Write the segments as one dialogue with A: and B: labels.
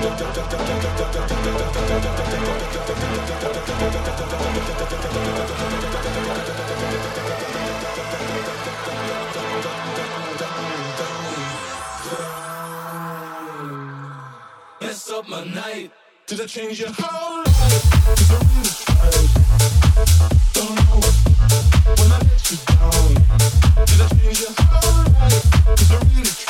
A: Thank you. change your whole life. I really tried. Don't know when I let you down. Did I change your whole life? I really.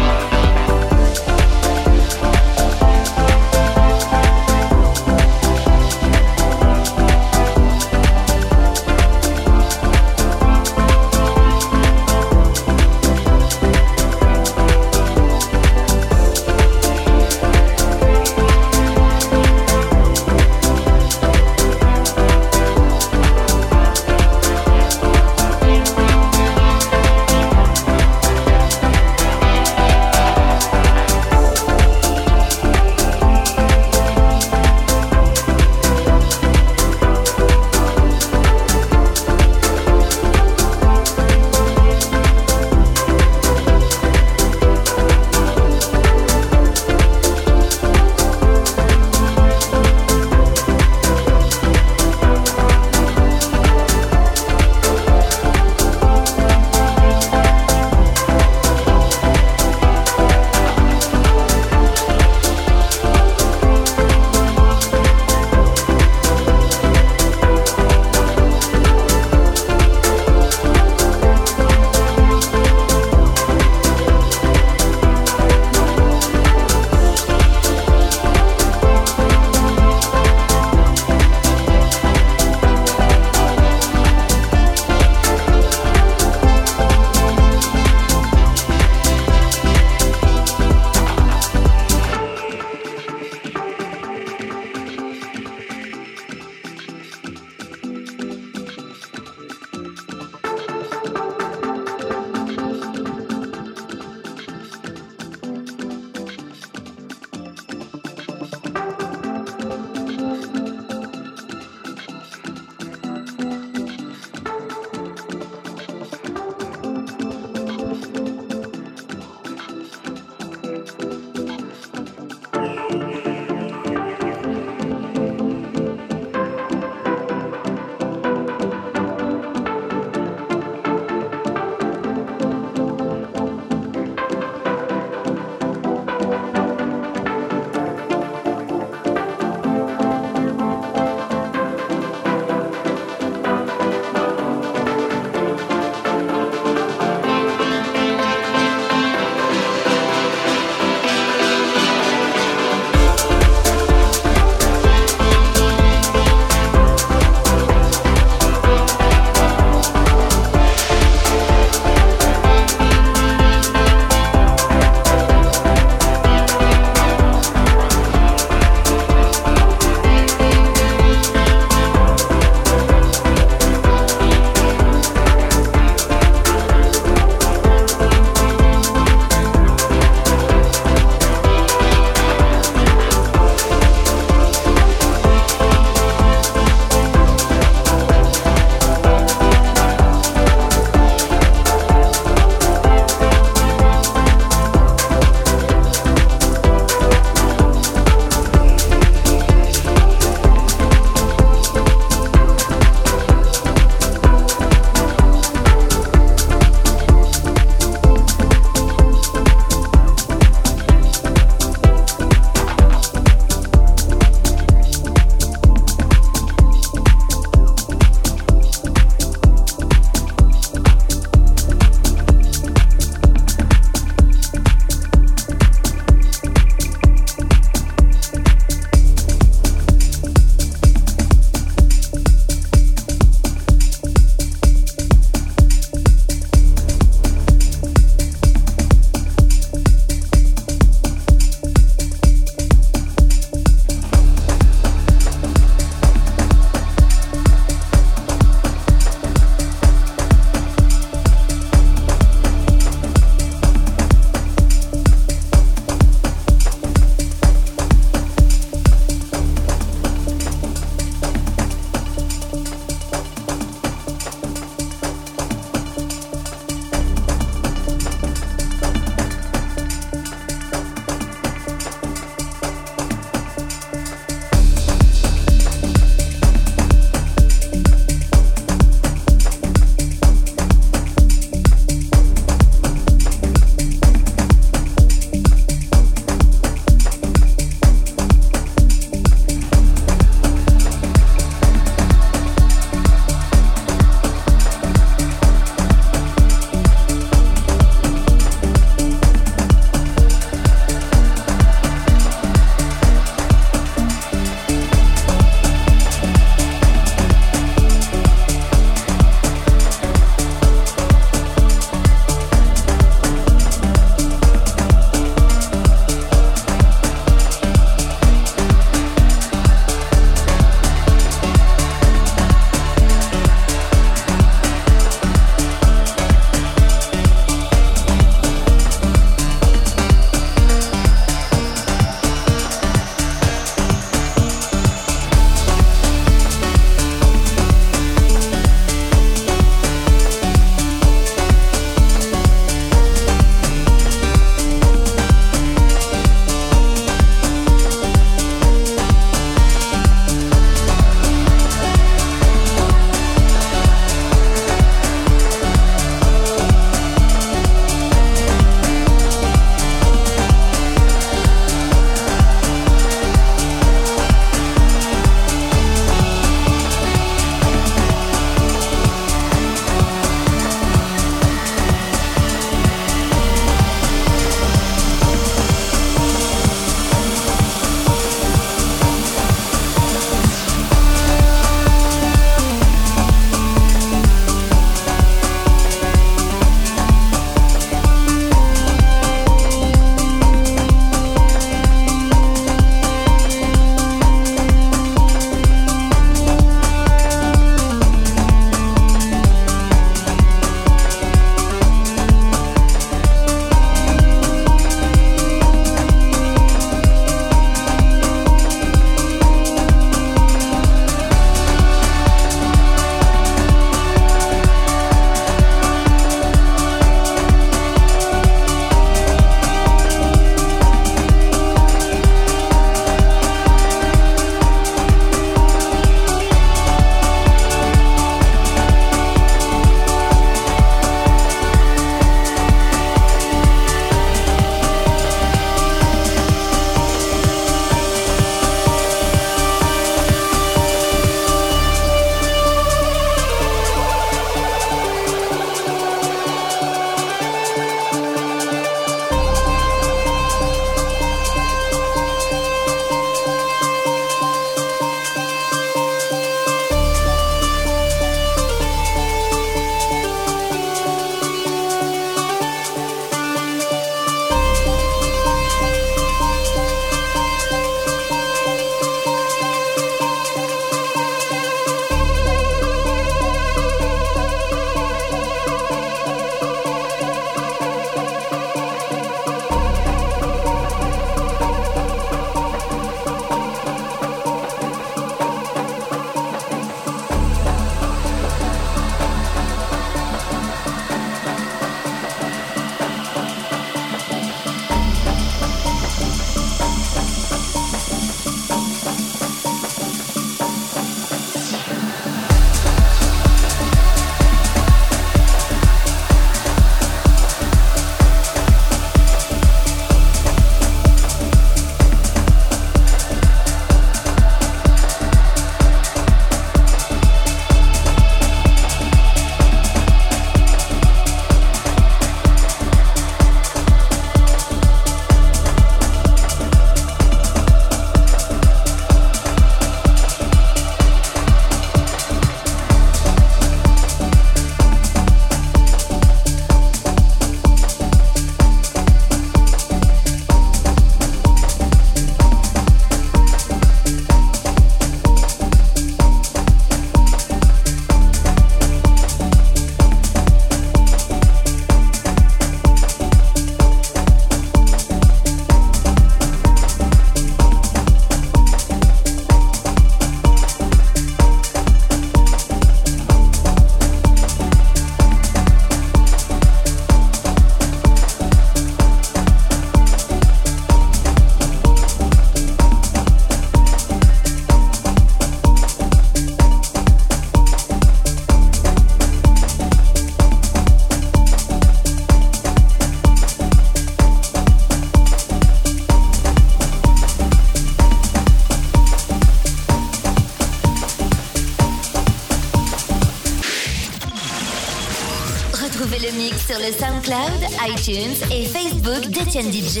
B: iTunes et Facebook d'Etienne DJ.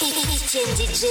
B: Etienne DJ.